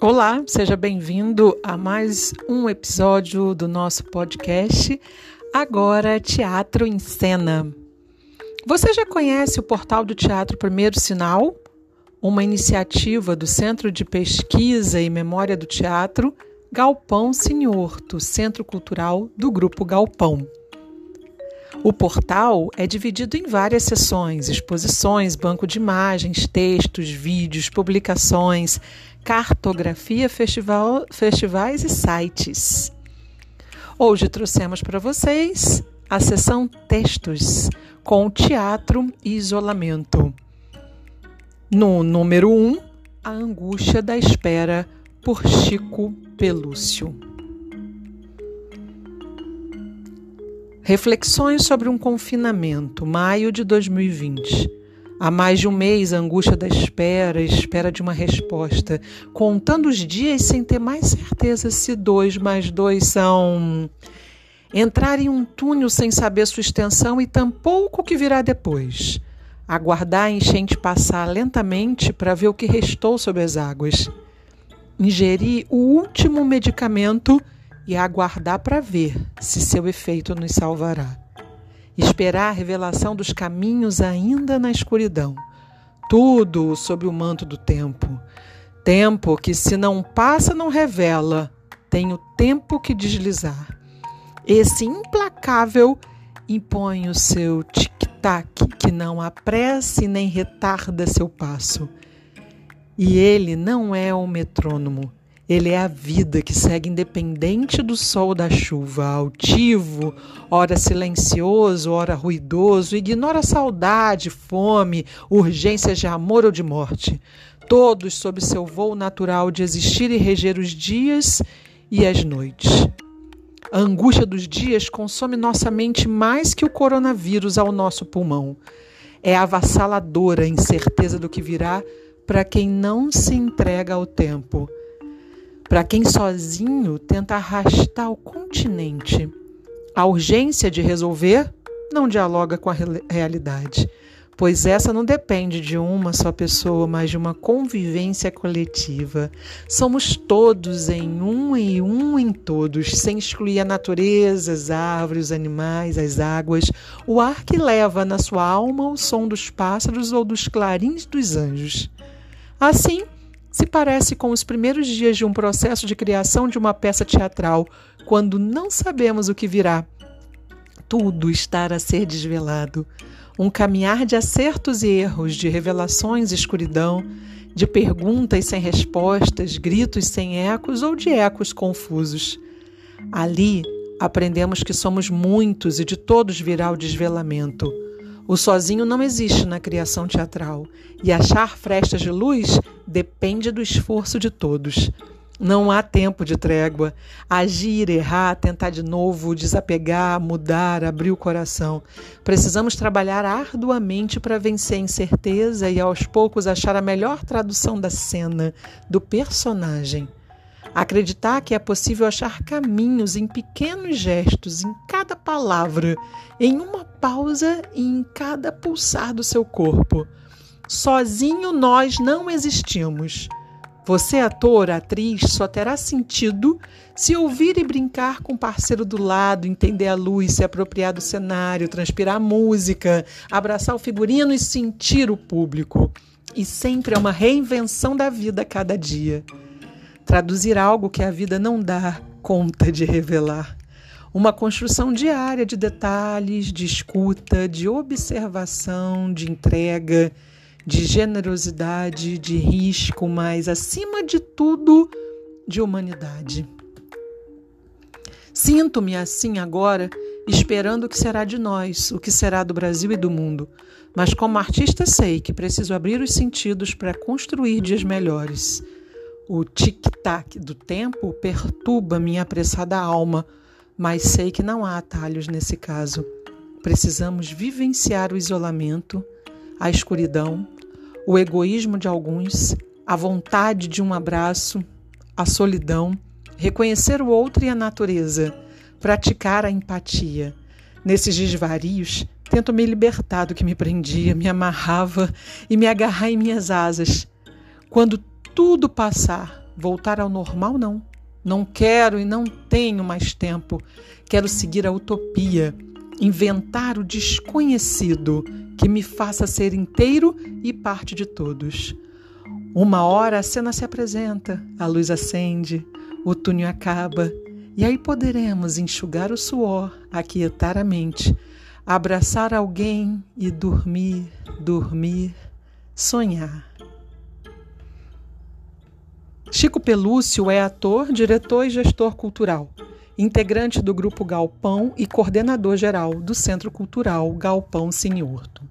Olá, seja bem-vindo a mais um episódio do nosso podcast Agora Teatro em Cena. Você já conhece o portal do Teatro Primeiro Sinal? Uma iniciativa do Centro de Pesquisa e Memória do Teatro Galpão Sinhorto, Centro Cultural do Grupo Galpão. O portal é dividido em várias seções: exposições, banco de imagens, textos, vídeos, publicações, cartografia, festival, festivais e sites. Hoje trouxemos para vocês a sessão Textos com Teatro e Isolamento. No número 1, um, A Angústia da Espera, por Chico Pelúcio. Reflexões sobre um confinamento, maio de 2020. Há mais de um mês, a angústia da espera, espera de uma resposta, contando os dias sem ter mais certeza se dois mais dois são. Entrar em um túnel sem saber sua extensão e tampouco o que virá depois. Aguardar a enchente passar lentamente para ver o que restou sob as águas. Ingerir o último medicamento e aguardar para ver se seu efeito nos salvará. Esperar a revelação dos caminhos ainda na escuridão. Tudo sob o manto do tempo. Tempo que, se não passa, não revela. Tem o tempo que deslizar. Esse implacável impõe o seu tic-tac, que não apresse nem retarda seu passo. E ele não é o metrônomo ele é a vida que segue independente do sol da chuva, altivo, ora silencioso, ora ruidoso, ignora saudade, fome, urgências de amor ou de morte, todos sob seu voo natural de existir e reger os dias e as noites. A angústia dos dias consome nossa mente mais que o coronavírus ao nosso pulmão. É avassaladora a incerteza do que virá para quem não se entrega ao tempo para quem sozinho tenta arrastar o continente. A urgência de resolver não dialoga com a realidade, pois essa não depende de uma só pessoa, mas de uma convivência coletiva. Somos todos em um e um em todos, sem excluir a natureza, as árvores, os animais, as águas, o ar que leva na sua alma o som dos pássaros ou dos clarins dos anjos. Assim, se parece com os primeiros dias de um processo de criação de uma peça teatral, quando não sabemos o que virá. Tudo está a ser desvelado. Um caminhar de acertos e erros, de revelações e escuridão, de perguntas sem respostas, gritos sem ecos ou de ecos confusos. Ali aprendemos que somos muitos e de todos virá o desvelamento. O sozinho não existe na criação teatral, e achar frestas de luz depende do esforço de todos. Não há tempo de trégua. Agir, errar, tentar de novo, desapegar, mudar, abrir o coração. Precisamos trabalhar arduamente para vencer a incerteza e aos poucos achar a melhor tradução da cena, do personagem. Acreditar que é possível achar caminhos em pequenos gestos, em cada palavra, em uma pausa em cada pulsar do seu corpo. Sozinho nós não existimos. Você, ator, atriz, só terá sentido se ouvir e brincar com o parceiro do lado, entender a luz, se apropriar do cenário, transpirar música, abraçar o figurino e sentir o público. E sempre é uma reinvenção da vida a cada dia traduzir algo que a vida não dá conta de revelar. Uma construção diária de detalhes, de escuta, de observação, de entrega, de generosidade, de risco, mas acima de tudo, de humanidade. Sinto-me assim agora, esperando o que será de nós, o que será do Brasil e do mundo. Mas como artista sei que preciso abrir os sentidos para construir dias melhores. O tic-tac do tempo perturba minha apressada alma, mas sei que não há atalhos nesse caso. Precisamos vivenciar o isolamento, a escuridão, o egoísmo de alguns, a vontade de um abraço, a solidão, reconhecer o outro e a natureza, praticar a empatia. Nesses desvarios, tento me libertar do que me prendia, me amarrava e me agarrar em minhas asas. Quando tudo passar, Voltar ao normal, não. Não quero e não tenho mais tempo. Quero seguir a utopia, inventar o desconhecido que me faça ser inteiro e parte de todos. Uma hora a cena se apresenta, a luz acende, o túnel acaba, e aí poderemos enxugar o suor, aquietar a mente, abraçar alguém e dormir, dormir, sonhar. Chico Pelúcio é ator, diretor e gestor cultural, integrante do Grupo Galpão e coordenador geral do Centro Cultural Galpão Sinhurto.